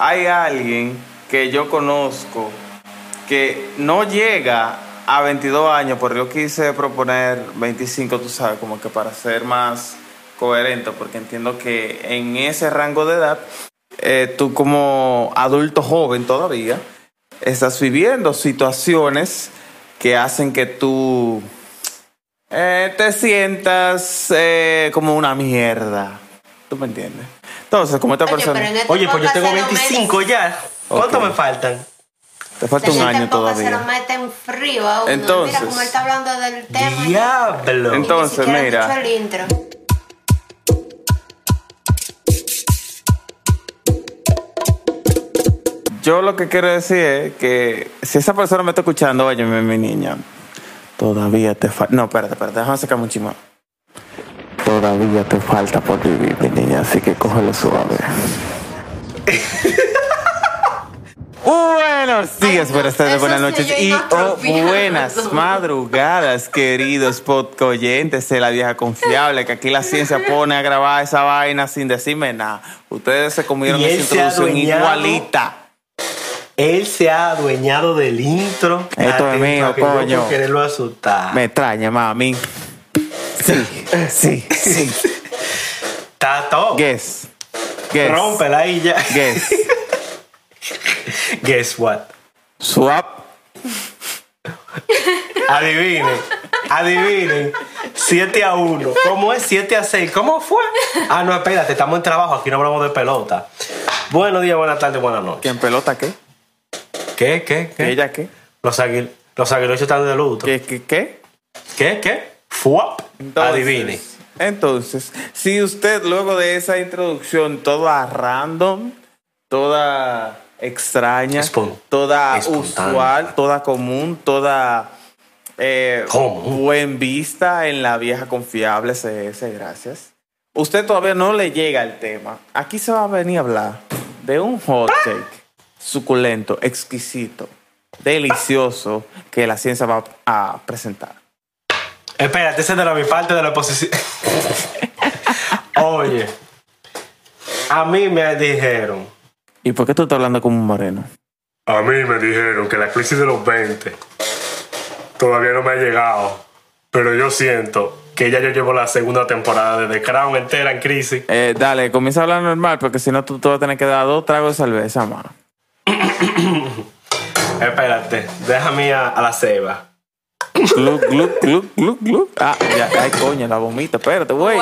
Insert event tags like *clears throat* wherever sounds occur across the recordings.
hay alguien que yo conozco que no llega a 22 años, pero yo quise proponer 25, tú sabes, como que para ser más coherente, porque entiendo que en ese rango de edad, eh, tú como adulto joven todavía, estás viviendo situaciones que hacen que tú eh, te sientas eh, como una mierda. ¿Tú me entiendes? Entonces, como esta Oye, persona... pero en este Oye, pues yo tengo se lo 25 ya. ¿Cuánto Ok. me faltan? Te falta un año Se lo todavía. meten frío a uno. Entonces- mira cómo él está hablando del tema. Diablo. Entonces, mira. el intro. Yo lo que quiero decir es que si esa persona me está escuchando, óyeme, mi niña, todavía te falta. No, espérate, espérate, déjame sacar un chimán. Todavía te falta por vivir, mi niña, así que cógelo suave. Buenos días, no, buenas tardes, buenas noches y iba o atropellando. buenas madrugadas, queridos podcoyentes de la vieja confiable, que aquí la ciencia pone a grabar esa vaina sin decirme nada. Ustedes se comieron esa introducción adueñado. igualita. Él se ha adueñado del intro. Esto es mío, coño. por quererlo asustar. Me extraña, mami. Sí, sí, sí. Está todo. Guess. Guess. Rómpela ahí ya. Guess. Guess what? Swap. Adivinen. Adivinen. 7 a 1. ¿Cómo es 7 a 6? ¿Cómo fue? Ah, no, espérate, estamos en trabajo. Aquí no hablamos de pelota. Buenos días, buenas tardes, buenas noches. ¿Quién pelota qué? ¿Qué? ¿Qué? ¿Qué? ¿Ella qué? Los, aguil los aguiluchos están de luto. ¿Qué? ¿Qué? ¿Qué? ¿Qué? ¿Qué? Fuap. Entonces, Adivine. Entonces, si usted luego de esa introducción toda random, toda extraña, Espon- toda espontánea. usual, toda común, toda eh, buen vista en la vieja confiable CS, gracias. Usted todavía no le llega el tema. Aquí se va a venir a hablar de un hot cake suculento, exquisito, delicioso que la ciencia va a presentar. Espérate, ese es de la mi parte de la oposición. *laughs* Oye, a mí me dijeron, ¿Y por qué tú estás hablando como un moreno? a mí me dijeron que la crisis de los 20 todavía no me ha llegado, pero yo siento que ya yo llevo la segunda temporada de The Crown entera en crisis. Eh, dale, comienza a hablar normal, porque si no tú te vas a tener que dar dos tragos de cerveza, mano. *coughs* Espérate, déjame a, a la ceba. Gluc, gluc, gluc, gluc, gluc. Ah, ya, ay, coño, la vomita. Espérate, güey.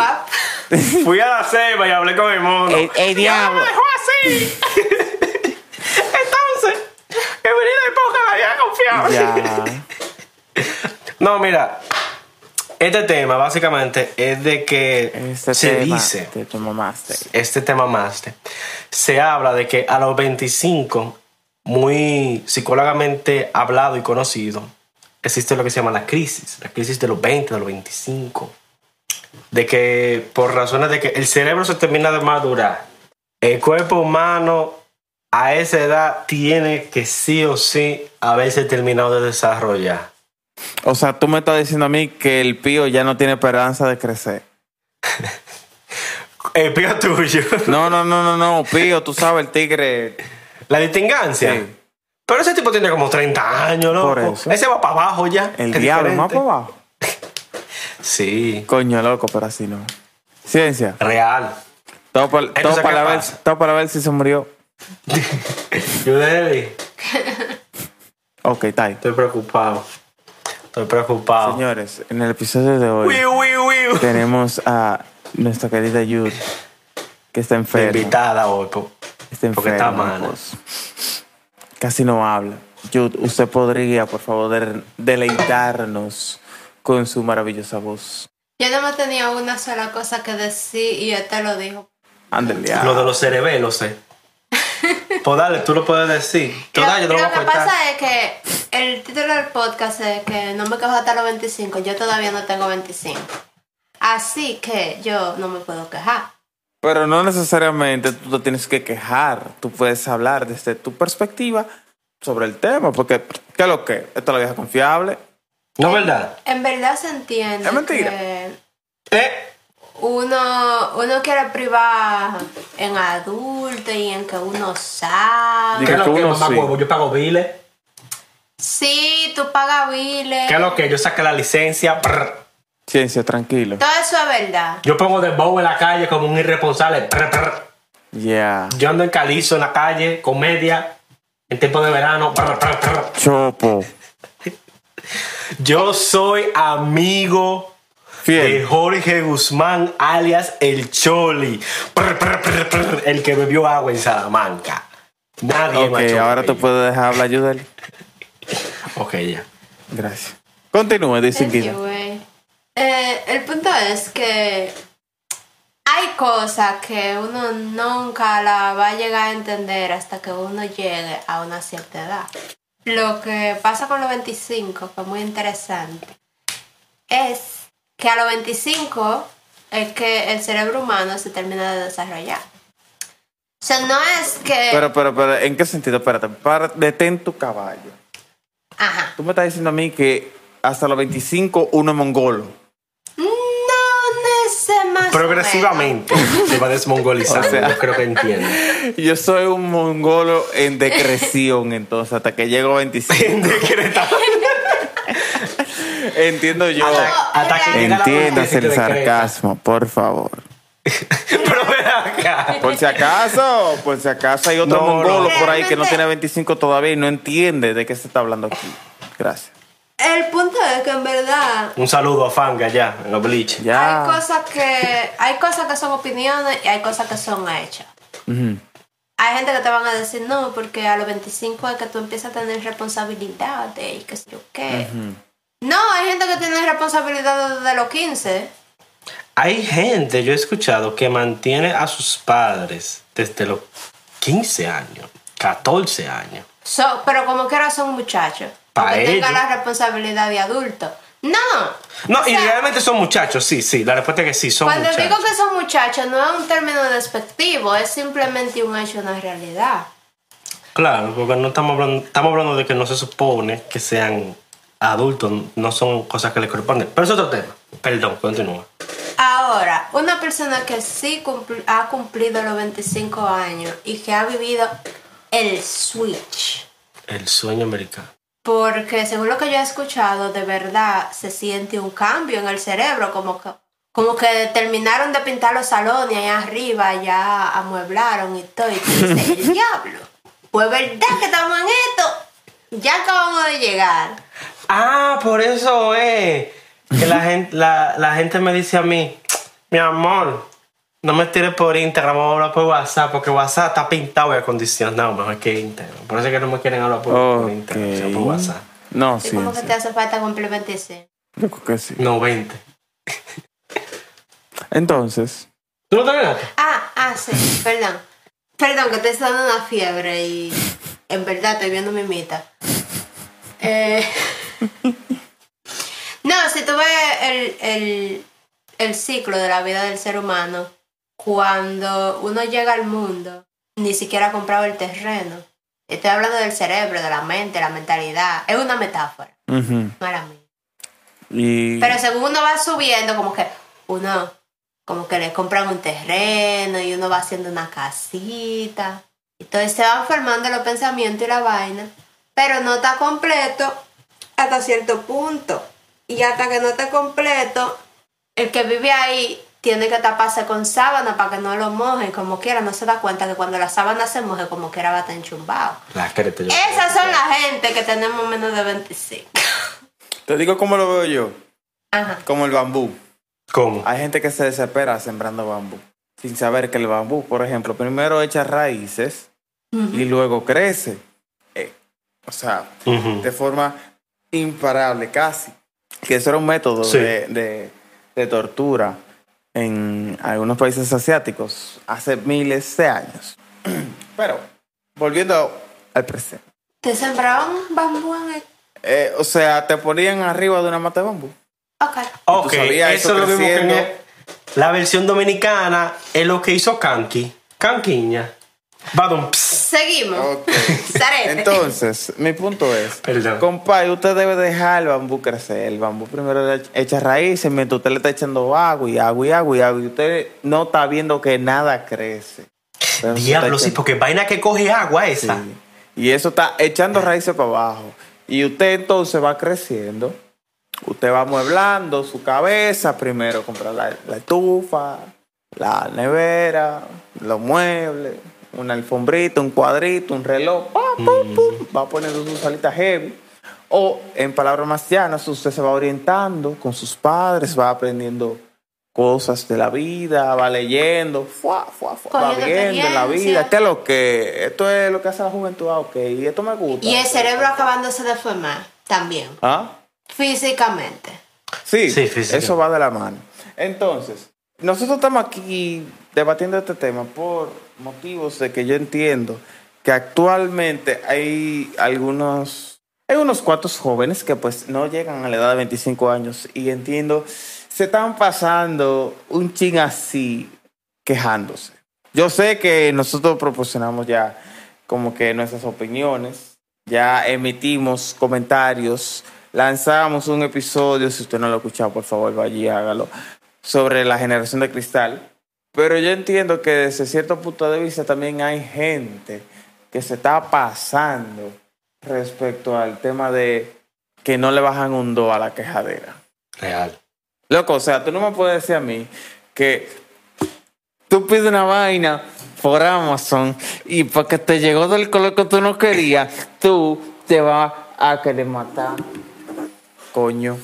*laughs* Fui a la ceba y hablé con mi mono. Ey, ey, ¡Ya diablo. me dejó así! *laughs* Entonces, que venía de poca la había confiado. Ya. No, mira, este tema básicamente es de que Este se tema dice, que tú mamaste. este tema más, se habla de que a los 25, muy psicólogamente hablado y conocido, existe lo que se llama la crisis, la crisis de los 20, de los 25. De que por razones de que el cerebro se termina de madurar, el cuerpo humano a esa edad tiene que sí o sí haberse terminado de desarrollar. O sea, tú me estás diciendo a mí que el pío ya no tiene esperanza de crecer. *laughs* El pío tuyo. No, no, no, no, no. Pío, tú sabes, el tigre. La distingancia. Sí. Pero ese tipo tiene como 30 años, ¿no? Por eso. Ese va para abajo ya. El diablo, más para abajo. *laughs* Sí, Coño, loco, pero así no. Ciencia. real. Todo para, Entonces, todo ¿qué para, ver, todo para ver si se murió. *laughs* Yudeli, *laughs* Ok, está ahí. estoy preocupado. Estoy preocupado. Señores, en el episodio de hoy tenemos a nuestra querida Yud, que está enferma. invitada hoy. po- Está porque está enferma. mala. pues. Casi no habla. Yud, usted podría, por favor, de- deleitarnos con su maravillosa voz. Yo no me tenía una sola cosa que decir y él te lo dijo. Ándale. Lo de los cerebelos, *laughs* eh. Pues dale, tú lo puedes decir. Lo, dale, yo te lo voy lo a que pasa es que el título del podcast es que no me quejo hasta los 25. Yo todavía no tengo 25. Así que yo no me puedo quejar. Pero no necesariamente tú te tienes que quejar. Tú puedes hablar desde tu perspectiva sobre el tema. Porque, ¿qué es lo que? Esto es la vieja confiable. No, ¿verdad? En verdad se entiende. Es mentira. que- Eh, uno, uno quiere privar en adulto y en que uno sabe. ¿Qué es lo que que, uno mamá sí. huevo? Yo pago biles. Sí, tú pagas biles. ¿Qué es lo que? Yo saqué la licencia. Ciencia, tranquilo. Todo eso es verdad. Yo pongo de bow en la calle como un irresponsable. Yeah. Yo ando en calizo en la calle, comedia, en tiempo de verano. Chopo. *laughs* Yo soy amigo de. Jorge Guzmán, alias El Choli. El que bebió agua en Salamanca. Nadie Ok, me ahora te puedo dejar hablar, Yudel. *laughs* Ok, ya. Gracias. Continúe, dice eh, el punto es que hay cosas que uno nunca la va a llegar a entender hasta que uno llegue a una cierta edad. Lo que pasa con los 25, que es muy interesante, es que a los 25 es que el cerebro humano se termina de desarrollar. O sea, no es que... Pero, pero, pero, ¿en qué sentido? Espérate, para, detén tu caballo. Ajá. Tú me estás diciendo a mí que hasta los 25 uno es mongolo. Progresivamente se va desmongolizando. O sea- Yo creo que entiende. Yo soy un mongolo en decreción, entonces, hasta que llego a 25. Decretado. *laughs* Entiendo yo. Hasta que Entiendas y el sarcasmo, por favor. Pero ven acá. Por si acaso, por si acaso hay otro No, mongolo no. por ahí que no tiene 25 todavía y no entiende de qué se está hablando aquí. Gracias. El punto es que en verdad Un saludo a Fanga allá, en los bleach. Ya. hay cosas que hay cosas que son opiniones y hay cosas que son hechas. Hay gente que te van a decir no, porque a los 25 es que tú empiezas a tener responsabilidades y qué sé yo qué. No, hay gente que tiene responsabilidades desde los 15. Hay gente, yo he escuchado, que mantiene a sus padres desde los 15 años, 14 años. So- pero como quiera son muchachos. Pa' Porque tengan ellos. la responsabilidad de adulto. No. No, sea, y realmente son muchachos, sí, sí. La respuesta es que sí, son Cuando muchachos. digo que son muchachos no es un término despectivo, es simplemente un hecho, una realidad. Claro, porque no estamos hablando, estamos hablando de que no se supone que sean adultos, no son cosas que les corresponden. Pero es otro tema. Perdón, continúa. Ahora, una persona que sí cumpl- ha cumplido los 25 años y que ha vivido el switch, El sueño americano. Porque según lo que yo he escuchado, de verdad se siente un cambio en el cerebro, como que, como que terminaron de pintar los salones allá arriba, ya amueblaron y todo, y tú dices, el *laughs* diablo, pues verdad que estamos en esto, ya acabamos de llegar. Ah, por eso es que la *laughs* gente, la, la gente me dice a mí, mi amor, no me tires por Instagram, vamos a hablar por WhatsApp, porque WhatsApp está pintado y acondicionado mejor que Instagram. Por eso es que no me quieren hablar por, por Instagram, sino por. WhatsApp. No, ¿Y sí. como que te hace falta 26? Yo creo que sí. No, 20. Entonces, ¿Tú no terminaste? Ah, ah, sí, perdón. Perdón, que te está dando una fiebre y en verdad estoy viendo mi mita. Eh, *laughs* no, si tú ves el, el, el ciclo de la vida del ser humano, cuando uno llega al mundo, ni siquiera ha comprado el terreno. Estoy hablando del cerebro, de la mente, la mentalidad. Es una metáfora, ujú. no era mía. y Pero según uno va subiendo, como que uno, como que le compran un terreno y uno va haciendo una casita. Entonces se van formando los pensamientos y la vaina. Pero no está completo hasta cierto punto. Y hasta que no esté completo, el que vive ahí tiene que taparse con sábana para que no lo mojen. Como quiera, no se da cuenta que cuando la sábana se moje, como quiera va a estar enchumbado. La creta yo. Esas son la gente que tenemos menos de 25. *laughs* te digo cómo lo veo yo. Ajá. Como el bambú. ¿Cómo? Hay gente que se desespera sembrando bambú. Sin saber que el bambú, por ejemplo, primero echa raíces y luego crece. Eh, o sea, de forma imparable casi. Que eso era un método Sí. de, de- de tortura en algunos países asiáticos hace miles de años. *clears throat* Pero, volviendo al presente. ¿Te sembraban bambú en el... Eh, o sea, te ponían arriba de una mata de bambú. Ok. Ok, eso eso es lo mismo que la versión dominicana es lo que hizo Kanki. Kanquiña. Badum. Seguimos. Ok. *laughs* Zarete. Entonces, mi punto es, Perdón. compadre, usted debe dejar el bambú crecer. El bambú primero le echa raíces, mientras usted le está echando agua y agua y agua y agua, y usted no está viendo que nada crece. Se Diablo, sí, porque vaina que coge agua Sí. esa. Y eso está echando raíces para abajo. Y usted entonces va creciendo. Usted va mueblando su cabeza. Primero compra la, la estufa, la nevera, los muebles, una alfombrita, un cuadrito, un reloj. pa, pum, pum. Va poniendo sus salitas heavy. O, en palabras más llanas, usted se va orientando con sus padres, va aprendiendo cosas de la vida, va leyendo, fuá, fuá, fuá, va viendo en la vida. ¿Qué es lo que? Esto es lo que hace la juventud, ah, ok, y esto me gusta. Y el cerebro acabándose de formar también. ¿Ah? Físicamente. Sí, Sí, física. eso va de la mano. Entonces, nosotros estamos aquí debatiendo este tema por motivos de que yo entiendo que actualmente hay algunos, hay unos cuantos jóvenes que pues no llegan a la edad de 25 años y entiendo, se están pasando un ching así quejándose. Yo sé que nosotros proporcionamos ya como que nuestras opiniones, ya emitimos comentarios, lanzamos un episodio, si usted no lo ha escuchado, por favor, vaya y hágalo, sobre la generación de cristal. Pero yo entiendo que desde cierto punto de vista también hay gente que se está pasando respecto al tema de que no le bajan un do a la quejadera. Real. Loco, o sea, tú no me puedes decir a mí que tú pides una vaina por Amazon y porque te llegó del color que tú no querías, tú te vas a querer matar. Coño.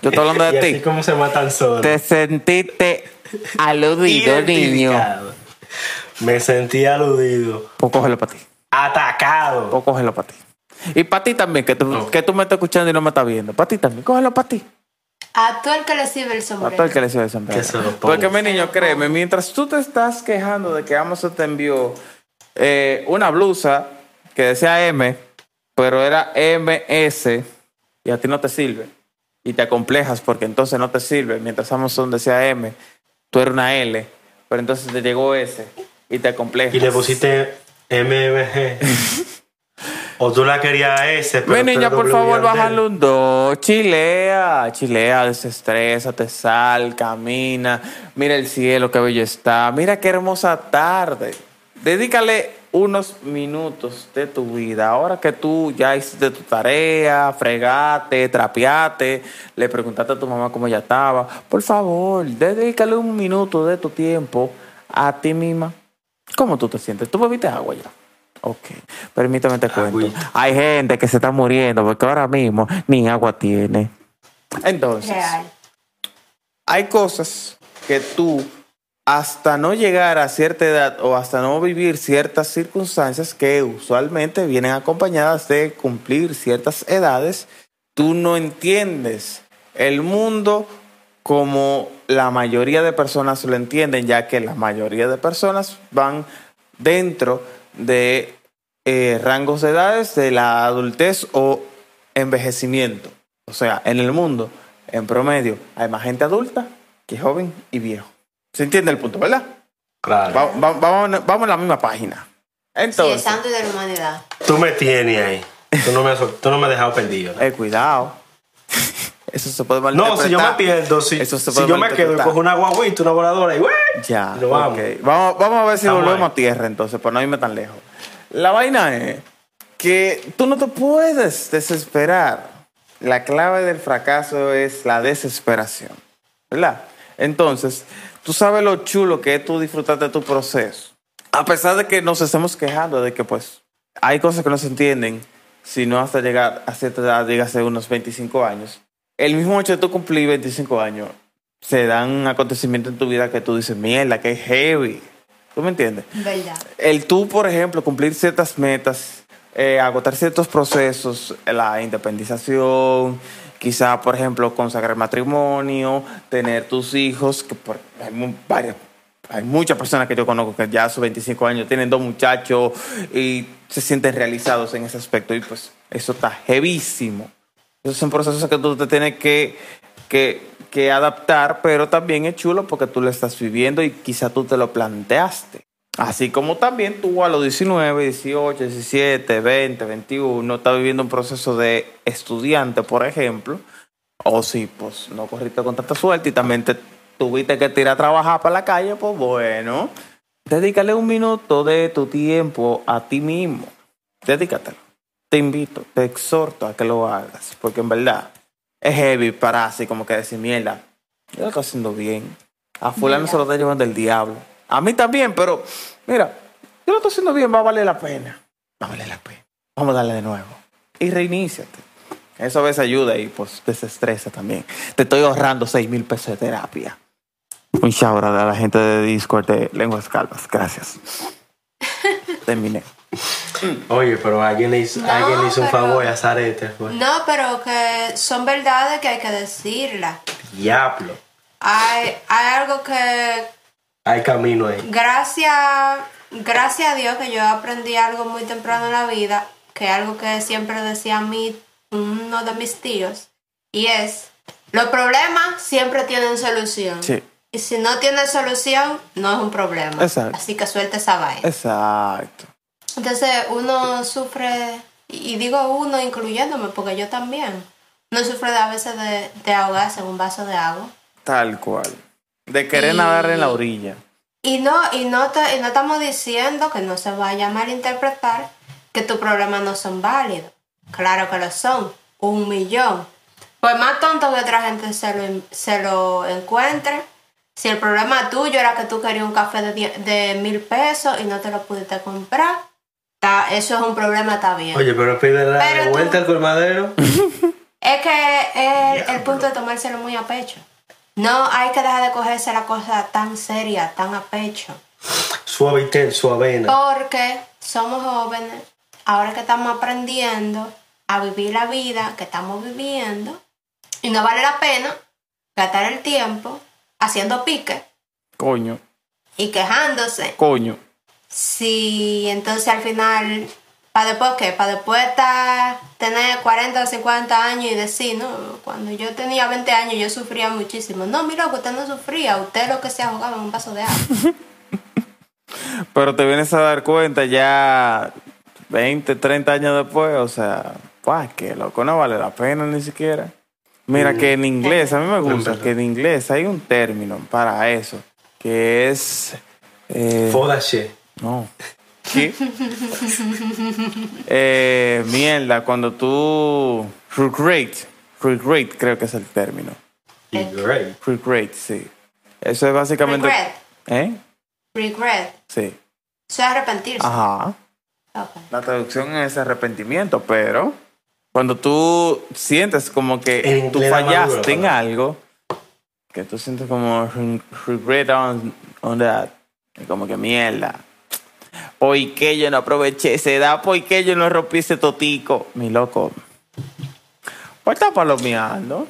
Yo estoy hablando *laughs* Y de así ti. como se matan solos. Te sentiste *laughs* aludido, niño. Me sentí aludido. Pues cógelo para ti. Atacado. Pues cógelo para ti. Y para ti también, que tú, No. que tú me estás escuchando y no me estás viendo. Para ti también, cógelo para ti. A tú el que le sirve el A sombrero. todo el que le sirve el sombrero. Que se lo ponga. Porque mi niño, créeme, mientras tú te estás quejando de que Amazon te envió eh, una blusa que decía M, pero era MS y a ti no te sirve. Y te acomplejas porque entonces no te sirve. Mientras Amazon decía M, tú eres una L, pero entonces te llegó S y te acomplejas. Y le pusiste MMG. *laughs* o tú la querías ese. pero Mi niña, por favor, bájale un 2. Chilea, chilea, desestresa, te sal, camina. Mira el cielo, qué bello está. Mira qué hermosa tarde. Dedícale unos minutos de tu vida. Ahora que tú ya hiciste tu tarea, fregate, trapeate, le preguntaste a tu mamá cómo ella estaba. Por favor, dedícale un minuto de tu tiempo a ti misma. ¿Cómo tú te sientes? ¿Tú bebiste agua ya? Ok, permítame te cuento. Agüita. Hay gente que se está muriendo porque ahora mismo ni agua tiene. Entonces, hay cosas que tú, hasta no llegar a cierta edad o hasta no vivir ciertas circunstancias que usualmente vienen acompañadas de cumplir ciertas edades, tú no entiendes el mundo como la mayoría de personas lo entienden, ya que la mayoría de personas van dentro de eh, rangos de edades de la adultez o envejecimiento. O sea, en el mundo, en promedio, hay más gente adulta que joven y viejo. ¿Se entiende el punto, verdad? Claro. Va- va- vamos, vamos a la misma página. Sí, el Entonces, santo y de la humanidad. Tú me tienes ahí. Tú no me has, tú no me has dejado perdido. eh, cuidado. *laughs* Eso se puede No, malinterpretar. si yo me pierdo, si, Eso se si yo me quedo y cojo una guaguita, una voladora y ¡güey! Ya, Nos vamos. ok. vamos. Vamos a ver si Estamos volvemos ahí. a tierra entonces, para no irme tan lejos. La vaina es que tú no te puedes desesperar. La clave del fracaso es la desesperación, ¿verdad? Entonces, tú sabes lo chulo que es tú disfrutar de tu proceso. A pesar de que nos estemos quejando de que pues hay cosas que no se entienden, sino hasta llegar a cierta edad, dígase unos 25 años. El mismo hecho de tú cumplir 25 años, se dan acontecimientos en tu vida que tú dices, mierda, que heavy. ¿Tú me entiendes? ¿Verdad? El tú, por ejemplo, cumplir ciertas metas, eh, agotar ciertos procesos, la independización, quizá, por ejemplo, consagrar matrimonio, tener tus hijos, que por- hay, muchas personas que yo conozco que ya a sus 25 años tienen dos muchachos y se sienten realizados en ese aspecto y pues eso está heavísimo. Esos son procesos que tú te tienes que, que, que adaptar, pero también es chulo porque tú lo estás viviendo y quizá tú te lo planteaste. Así como también tú a los 19, 18, 17, 20, 21 estás viviendo un proceso de estudiante, por ejemplo, o si pues no corriste con tanta suerte y también te tuviste que tirar a trabajar para la calle, pues bueno, dedícale un minuto de tu tiempo a ti mismo. Dedícatelo. Te invito, te exhorto a que lo hagas, porque en verdad es heavy para así como que decir, mierda, yo lo estoy haciendo bien. A fulano se lo está llevando el diablo. A mí también, pero mira, yo lo estoy haciendo bien, va a valer la pena. Va a valer la pena. Vamos a darle de nuevo. Y reiníciate. Eso a veces ayuda y pues desestresa también. Te estoy ahorrando 6 mil pesos de terapia. Un shout out a la gente de Discord de Lenguas Calvas. Gracias. *laughs* Terminé. Oye, pero alguien le hizo, No, alguien le hizo un favor a Zarete. Pues. No, pero que son verdades que hay que decirlas. Diablo. Hay, hay algo que Hay camino ahí. gracias, gracias a Dios que yo aprendí algo muy temprano en la vida, que es algo que siempre decía a mí uno de mis tíos, y es, los problemas siempre tienen solución. Sí. Y si no tiene solución, no es un problema. Exacto. Así que suelta esa vaina. Exacto. Entonces uno sufre, y y digo uno incluyéndome, porque yo también, uno sufre a veces de, de ahogarse en un vaso de agua. Tal cual. De querer Y- nadar en la orilla. Y no, y no, te- y no estamos diciendo que no se vaya a malinterpretar que tus problemas no son válidos. Claro que lo son, un millón. Por más tonto que otra gente se lo, se lo encuentre, si el problema tuyo era que tú querías un café de, die- de mil pesos y no te lo pudiste comprar, ta- eso es un problema, está bien. Oye, pero pide la Pero tú- vuelta al colmadero. *laughs* Es que es el punto de tomárselo muy a pecho. No hay que dejar de cogerse la cosa tan seria, tan a pecho. Suavitel, suavena. Porque somos jóvenes, ahora que estamos aprendiendo a vivir la vida que estamos viviendo, y no vale la pena gastar el tiempo haciendo pique Coño. y quejándose. Coño. Si entonces al final, ¿para después qué? Para después estar, tener 40 o 50 años y decir, no, cuando yo tenía 20 años yo sufría muchísimo. No, mira, usted no sufría, usted lo que se ahogaba en un vaso de agua. *laughs* Pero te vienes a dar cuenta ya 20, 30 años después, o sea, pues que loco, no vale la pena ni siquiera. Mira que en inglés, a mí me gusta que en inglés hay un término para eso, que es... eh, Foda shit. no. ¿Qué? eh, mierda, cuando tú... Regret. Regret creo que es el término. Y great. Regret, sí. Eso es básicamente... Regret. ¿Eh? Regret. Sí. Eso es arrepentirse. Ajá. La traducción es arrepentimiento, pero cuando tú sientes como En que tú la madura, fallaste en algo, que tú sientes como re- regret on, on that, como que mierda. ¿Por qué yo no aproveché esa edad? ¿Por qué yo no rompí ese totico? Mi loco. ¿Por está palomeando?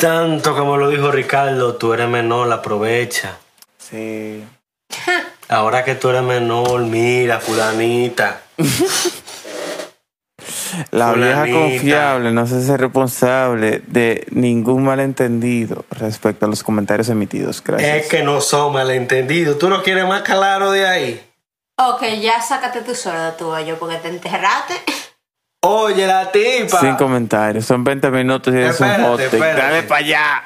Tanto como lo dijo Ricardo, tú eres menor, aprovecha. Sí. *laughs* Ahora que tú eres menor, mira, fulanita. *laughs* La vieja confiable no se hace responsable de ningún malentendido respecto a los comentarios emitidos. Gracias. Es que no son malentendidos. ¿Tú no quieres más claro de ahí? Ok, ya sácate tú solo de tu hoyo porque te enterraste. Oye, la tipa. Sin comentarios, son 20 minutos y es un hot take. Dale para allá.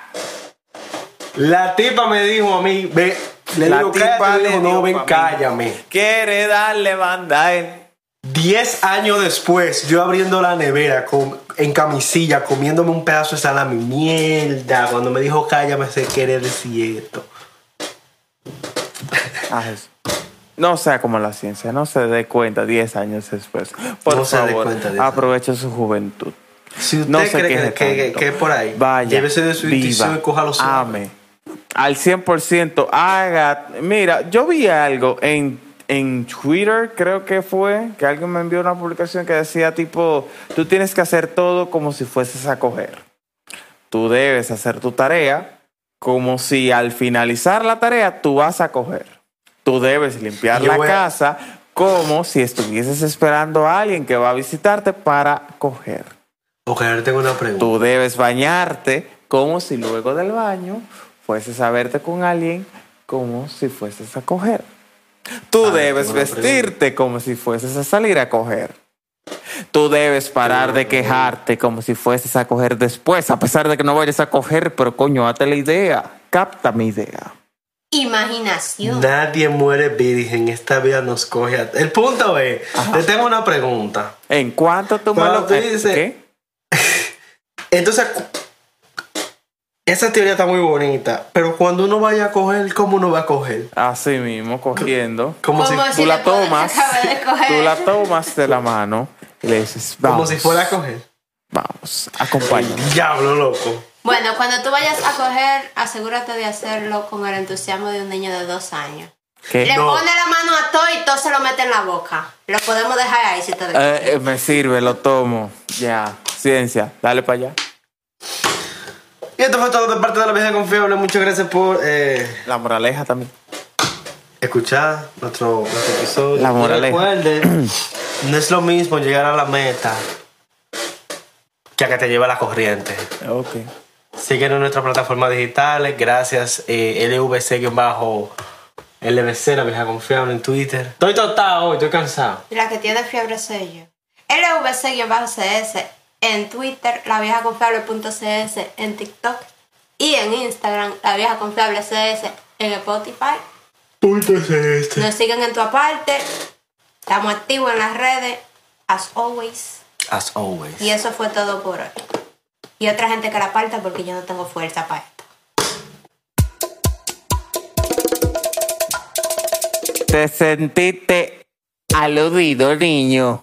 La tipa me dijo a mí, ve, le La digo, tipa le dio no, ven, cállame. Quiere darle banda a él. Diez años después, yo abriendo la nevera con- en camisilla, comiéndome un pedazo de salami. Mierda, cuando me dijo cállame, se quiere decir esto. Ah, eso. No sea como la ciencia, no se dé cuenta 10 años después. Por No favor, cuenta 10 años. aproveche su juventud. Si usted No se cree que, que, es por ahí, Vaya, llévese de su intuición viva, y cójalo suave. ame. Al 100%, haga... Mira, yo vi algo en, en Twitter, creo que fue, que alguien me envió una publicación que decía tipo, tú tienes que hacer todo como si fueses a coger. Tú debes hacer tu tarea como si al finalizar la tarea tú vas a coger. Tú debes limpiar Yo la a- casa como si estuvieses esperando a alguien que va a visitarte para coger. Tengo una pregunta. Tú debes bañarte como si luego del baño fueses a verte con alguien como si fueses a coger. Tú Ah, debes vestirte como si fueses a salir a coger. Tú debes parar de quejarte como si fueses a coger después, a pesar de que no vayas a coger, pero coño, hazte la idea. Capta mi idea. Imaginación. Nadie muere virgen, esta vida nos coge. a- El punto es, te tengo una pregunta. ¿En cuánto tú me lo tú dices- ¿Qué? *laughs* Entonces, esa teoría está muy bonita, pero cuando uno vaya a coger, ¿cómo uno va a coger? Así mismo, cogiendo. Como, si, Como Tú Si la después tomas, tú la tomas de la mano y le dices, como vamos, si fuera a coger. vamos, acompáñame. Diablo, loco. Bueno, cuando tú vayas a coger, asegúrate de hacerlo con el entusiasmo de un niño de dos años. ¿Qué? Le No. pone la mano a todo y todo se lo mete en la boca. Lo podemos dejar ahí si te Eh, eh, me sirve, lo tomo. Ya, ciencia, dale para allá. Y esto fue todo de parte de la vieja confiable. Muchas gracias por eh, La moraleja también. escuchar nuestro, nuestro episodio. La moraleja. recuerde, *clears throat* no es lo mismo llegar a la meta que a que te lleve la corriente. Ok. Síguenos en nuestras plataformas digitales. Gracias, eh, LVC-LBC, la vieja confiable en Twitter. Estoy tostado hoy, estoy cansado. La que tiene fiebre sello. LVC-CS en Twitter, la vieja confiable.cs en TikTok y en Instagram, la vieja confiable CS en Spotify. Punto este. Nos siguen en tu aparte. Estamos activos en las redes, as always. As always. Y eso fue todo por hoy. Y otra gente que la aparta porque yo no tengo fuerza para esto. Te sentiste aludido, niño.